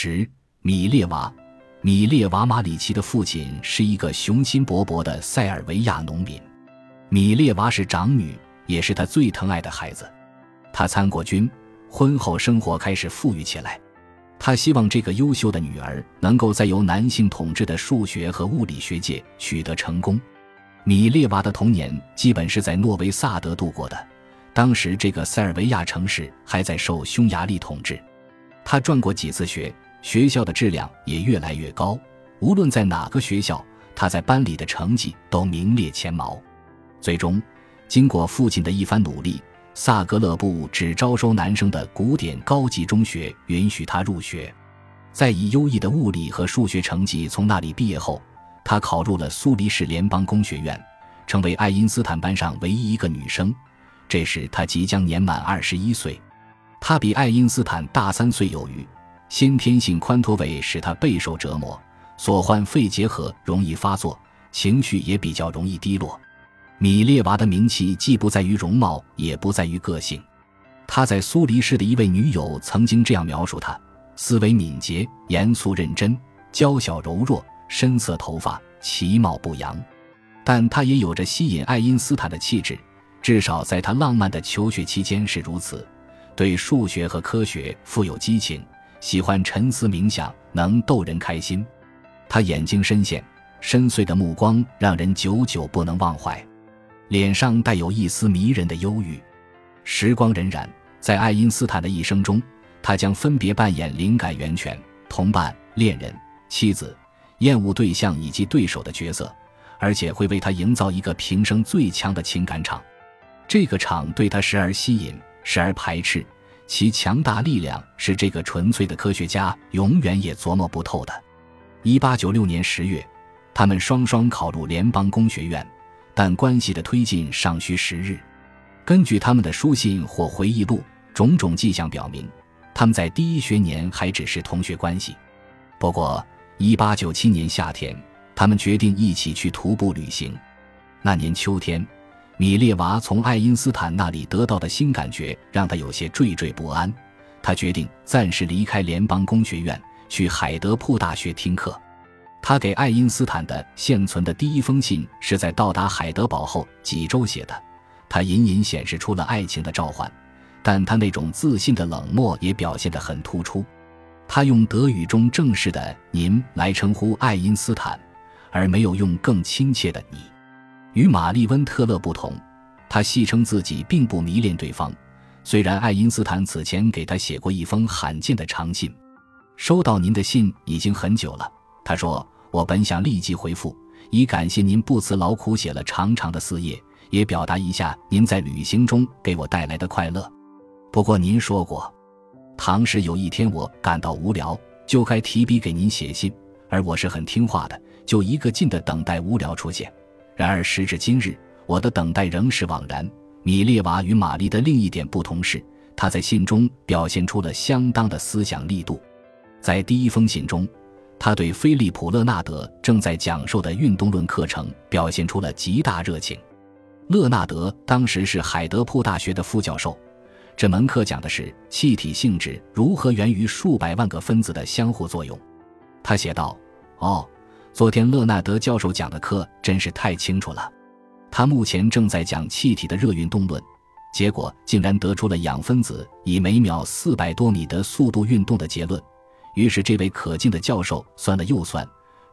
十，米列娃，米列娃马里奇的父亲是一个雄心勃勃的塞尔维亚农民。米列娃是长女，也是他最疼爱的孩子。他参过军，婚后生活开始富裕起来。他希望这个优秀的女儿能够在由男性统治的数学和物理学界取得成功。米列娃的童年基本是在诺维萨德度过的，当时这个塞尔维亚城市还在受匈牙利统治。他转过几次学，学校的质量也越来越高。无论在哪个学校，他在班里的成绩都名列前茅。最终，经过父亲的一番努力。萨格勒布只招收男生的古典高级中学允许他入学，在以优异的物理和数学成绩从那里毕业后，他考入了苏黎世联邦工学院，成为爱因斯坦班上唯一一个女生。这时他即将年满二十一岁，他比爱因斯坦大三岁有余。先天性髋脱位使他备受折磨，所患肺结核容易发作，情绪也比较容易低落。米列娃的名气既不在于容貌，也不在于个性。他在苏黎世的一位女友曾经这样描述他：思维敏捷、严肃认真、娇小柔弱、深色头发、其貌不扬。但他也有着吸引爱因斯坦的气质，至少在他浪漫的求学期间是如此。对数学和科学富有激情，喜欢沉思冥想，能逗人开心。他眼睛深陷，深邃的目光让人久久不能忘怀。脸上带有一丝迷人的忧郁。时光荏苒，在爱因斯坦的一生中，他将分别扮演灵感源泉、同伴、恋人、妻子、厌恶对象以及对手的角色，而且会为他营造一个平生最强的情感场。这个场对他时而吸引，时而排斥，其强大力量是这个纯粹的科学家永远也琢磨不透的。一八九六年十月，他们双双考入联邦工学院。但关系的推进尚需时日。根据他们的书信或回忆录，种种迹象表明，他们在第一学年还只是同学关系。不过，1897年夏天，他们决定一起去徒步旅行。那年秋天，米列娃从爱因斯坦那里得到的新感觉让他有些惴惴不安。他决定暂时离开联邦工学院，去海德堡大学听课。他给爱因斯坦的现存的第一封信是在到达海德堡后几周写的，他隐隐显示出了爱情的召唤，但他那种自信的冷漠也表现得很突出。他用德语中正式的“您”来称呼爱因斯坦，而没有用更亲切的“你”。与玛丽温特勒不同，他戏称自己并不迷恋对方，虽然爱因斯坦此前给他写过一封罕见的长信。收到您的信已经很久了。他说：“我本想立即回复，以感谢您不辞劳苦写了长长的四页，也表达一下您在旅行中给我带来的快乐。不过您说过，倘使有一天我感到无聊，就该提笔给您写信，而我是很听话的，就一个劲的等待无聊出现。然而时至今日，我的等待仍是枉然。”米列娃与玛丽的另一点不同是，她在信中表现出了相当的思想力度，在第一封信中。她对菲利普·勒纳德正在讲授的运动论课程表现出了极大热情。勒纳德当时是海德堡大学的副教授，这门课讲的是气体性质如何源于数百万个分子的相互作用。他写道：“哦，昨天勒纳德教授讲的课真是太清楚了。他目前正在讲气体的热运动论，结果竟然得出了氧分子以每秒四百多米的速度运动的结论。”于是，这位可敬的教授算了又算，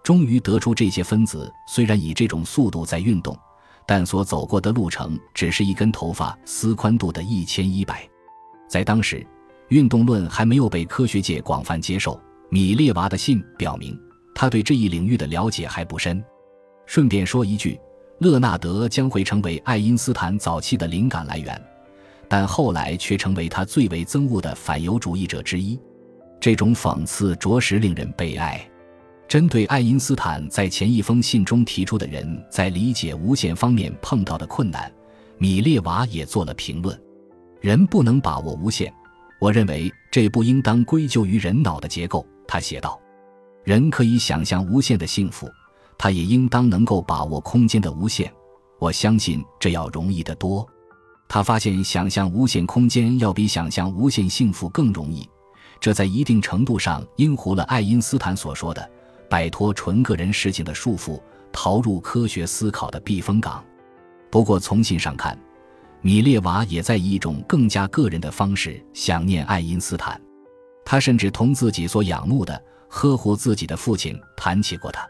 终于得出这些分子虽然以这种速度在运动，但所走过的路程只是一根头发丝宽度的一千一百。在当时，运动论还没有被科学界广泛接受。米列娃的信表明，他对这一领域的了解还不深。顺便说一句，勒纳德将会成为爱因斯坦早期的灵感来源，但后来却成为他最为憎恶的反犹主义者之一。这种讽刺着实令人悲哀。针对爱因斯坦在前一封信中提出的人在理解无限方面碰到的困难，米列娃也做了评论：人不能把握无限，我认为这不应当归咎于人脑的结构。他写道：人可以想象无限的幸福，他也应当能够把握空间的无限。我相信这要容易得多。他发现想象无限空间要比想象无限幸福更容易。这在一定程度上应糊了爱因斯坦所说的“摆脱纯个人事情的束缚，逃入科学思考的避风港”。不过，从信上看，米列娃也在以一种更加个人的方式想念爱因斯坦。他甚至同自己所仰慕的、呵护自己的父亲谈起过他。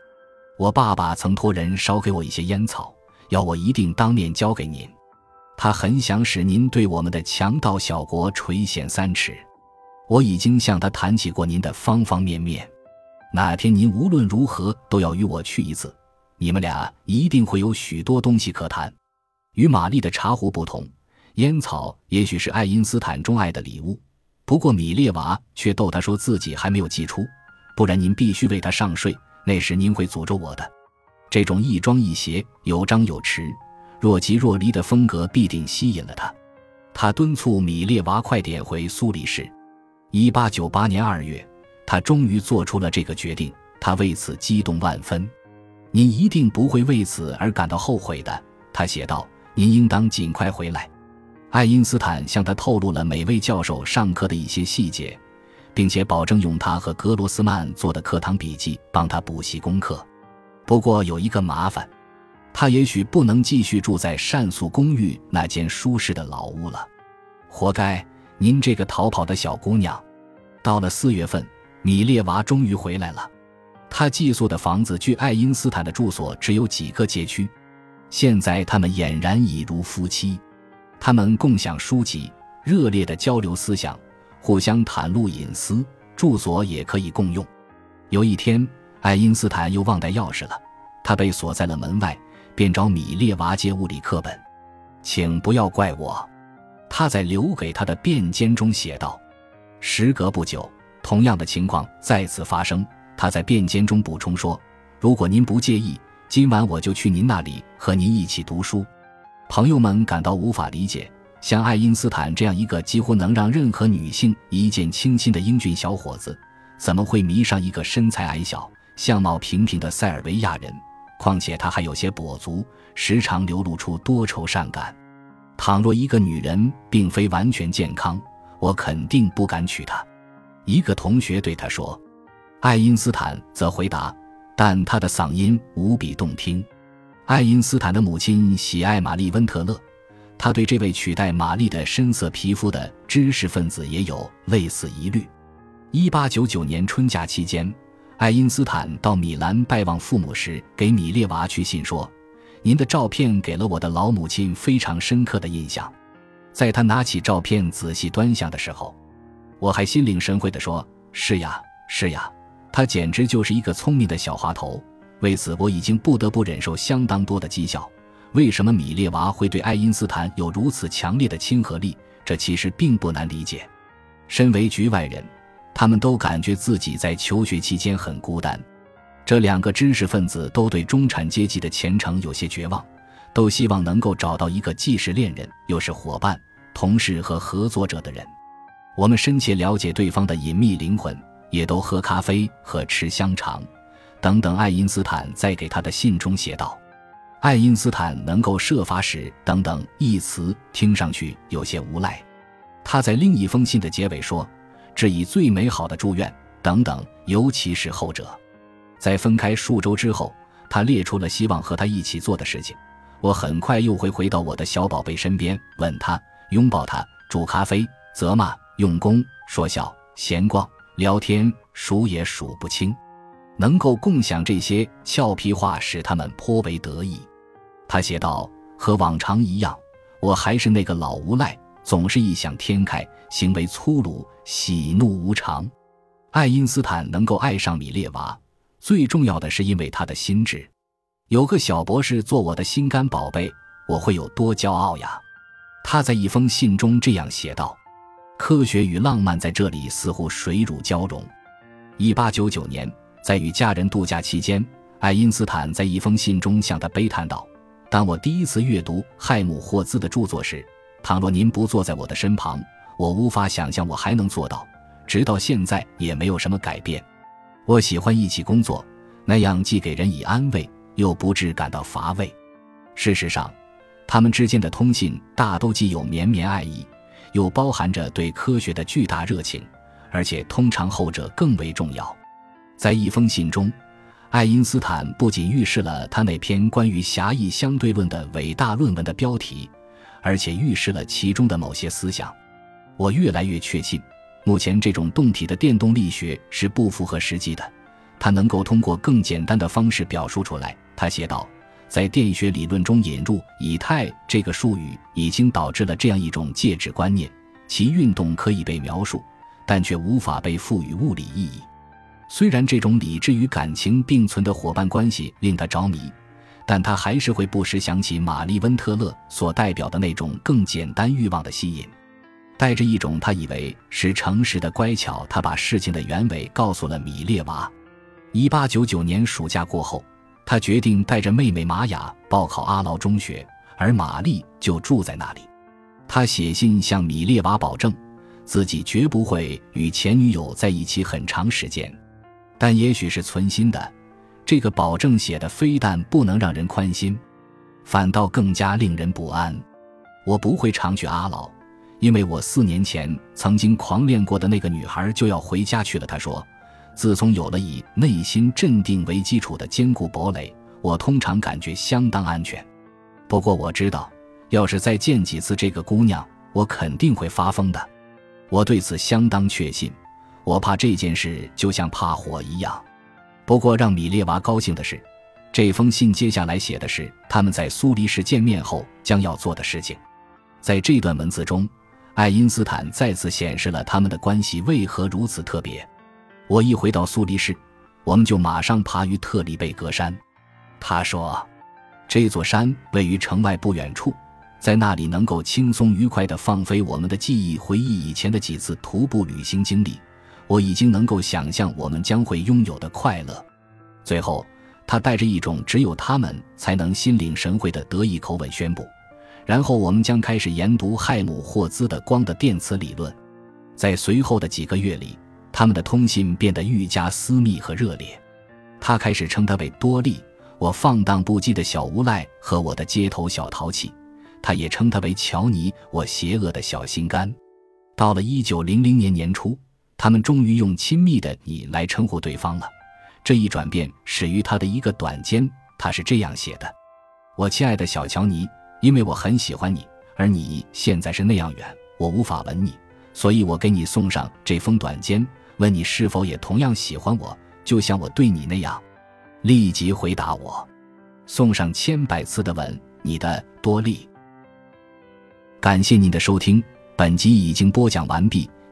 我爸爸曾托人捎给我一些烟草，要我一定当面交给您。他很想使您对我们的强盗小国垂涎三尺。我已经向他谈起过您的方方面面。哪天您无论如何都要与我去一次，你们俩一定会有许多东西可谈。与玛丽的茶壶不同，烟草也许是爱因斯坦钟爱的礼物。不过米列娃却逗他说自己还没有寄出，不然您必须为他上税，那时您会诅咒我的。这种亦庄亦谐、有张有弛、若即若离的风格必定吸引了他。他敦促米列娃快点回苏黎世。一八九八年二月，他终于做出了这个决定，他为此激动万分。您一定不会为此而感到后悔的，他写道。您应当尽快回来。爱因斯坦向他透露了每位教授上课的一些细节，并且保证用他和格罗斯曼做的课堂笔记帮他补习功课。不过有一个麻烦，他也许不能继续住在善素公寓那间舒适的老屋了。活该，您这个逃跑的小姑娘。到了四月份，米列娃终于回来了。他寄宿的房子距爱因斯坦的住所只有几个街区。现在他们俨然已如夫妻。他们共享书籍，热烈地交流思想，互相袒露隐私。住所也可以共用。有一天，爱因斯坦又忘带钥匙了，他被锁在了门外，便找米列娃借物理课本。请不要怪我，他在留给他的便笺中写道。时隔不久，同样的情况再次发生。他在便笺中补充说：“如果您不介意，今晚我就去您那里和您一起读书。”朋友们感到无法理解，像爱因斯坦这样一个几乎能让任何女性一见倾心的英俊小伙子，怎么会迷上一个身材矮小、相貌平平的塞尔维亚人？况且他还有些跛足，时常流露出多愁善感。倘若一个女人并非完全健康，我肯定不敢娶她。一个同学对他说。爱因斯坦则回答：“但他的嗓音无比动听。”爱因斯坦的母亲喜爱玛丽·温特勒，他对这位取代玛丽的深色皮肤的知识分子也有类似疑虑。一八九九年春假期间，爱因斯坦到米兰拜望父母时，给米列娃去信说：“您的照片给了我的老母亲非常深刻的印象。”在他拿起照片仔细端详的时候，我还心领神会地说：“是呀，是呀，他简直就是一个聪明的小滑头。”为此，我已经不得不忍受相当多的讥笑。为什么米列娃会对爱因斯坦有如此强烈的亲和力？这其实并不难理解。身为局外人，他们都感觉自己在求学期间很孤单。这两个知识分子都对中产阶级的前程有些绝望，都希望能够找到一个既是恋人又是伙伴、同事和合作者的人。我们深切了解对方的隐秘灵魂，也都喝咖啡和吃香肠。等等，爱因斯坦在给他的信中写道：“爱因斯坦能够设法使等等一词听上去有些无赖。”他在另一封信的结尾说：“致以最美好的祝愿。”等等，尤其是后者。在分开数周之后，他列出了希望和他一起做的事情。我很快又会回到我的小宝贝身边，吻他，拥抱他，煮咖啡，责骂，用功，说笑，闲逛，聊天，数也数不清。能够共享这些俏皮话，使他们颇为得意。他写道：“和往常一样，我还是那个老无赖，总是异想天开，行为粗鲁，喜怒无常。”爱因斯坦能够爱上米列娃，最重要的是因为他的心智。有个小博士做我的心肝宝贝，我会有多骄傲呀！他在一封信中这样写道：“科学与浪漫在这里似乎水乳交融。”一八九九年。在与家人度假期间，爱因斯坦在一封信中向他悲叹道：“当我第一次阅读亥姆霍兹的著作时，倘若您不坐在我的身旁，我无法想象我还能做到。直到现在也没有什么改变。我喜欢一起工作，那样既给人以安慰，又不致感到乏味。事实上，他们之间的通信大都既有绵绵爱意，又包含着对科学的巨大热情。”而且通常后者更为重要。在一封信中，爱因斯坦不仅预示了他那篇关于狭义相对论的伟大论文的标题，而且预示了其中的某些思想。我越来越确信，目前这种动体的电动力学是不符合实际的。它能够通过更简单的方式表述出来。他写道，在电学理论中引入以太这个术语，已经导致了这样一种介质观念：其运动可以被描述，但却无法被赋予物理意义。虽然这种理智与感情并存的伙伴关系令他着迷，但他还是会不时想起玛丽温特勒所代表的那种更简单欲望的吸引，带着一种他以为是诚实的乖巧。他把事情的原委告诉了米列娃。一八九九年暑假过后，他决定带着妹妹玛雅报考阿劳中学，而玛丽就住在那里。他写信向米列娃保证，自己绝不会与前女友在一起很长时间。但也许是存心的，这个保证写的非但不能让人宽心，反倒更加令人不安。我不会常去阿老，因为我四年前曾经狂恋过的那个女孩就要回家去了。他说。自从有了以内心镇定为基础的坚固堡垒，我通常感觉相当安全。不过我知道，要是再见几次这个姑娘，我肯定会发疯的。我对此相当确信。我怕这件事就像怕火一样。不过让米列娃高兴的是，这封信接下来写的是他们在苏黎世见面后将要做的事情。在这段文字中，爱因斯坦再次显示了他们的关系为何如此特别。我一回到苏黎世，我们就马上爬于特里贝格山。他说：“这座山位于城外不远处，在那里能够轻松愉快地放飞我们的记忆，回忆以前的几次徒步旅行经历。我已经能够想象我们将会拥有的快乐。”最后，他带着一种只有他们才能心领神会的得意口吻宣布：“然后我们将开始研读亥姆霍兹的光的电磁理论。”在随后的几个月里。他们的通信变得愈加私密和热烈，他开始称他为多利，我放荡不羁的小无赖和我的街头小淘气；他也称他为乔尼，我邪恶的小心肝。到了一九零零年年初，他们终于用亲密的“你”来称呼对方了。这一转变始于他的一个短笺，他是这样写的：“我亲爱的小乔尼，因为我很喜欢你，而你现在是那样远，我无法吻你，所以我给你送上这封短笺。”问你是否也同样喜欢我，就像我对你那样？立即回答我，送上千百次的吻，你的多利。感谢您的收听，本集已经播讲完毕。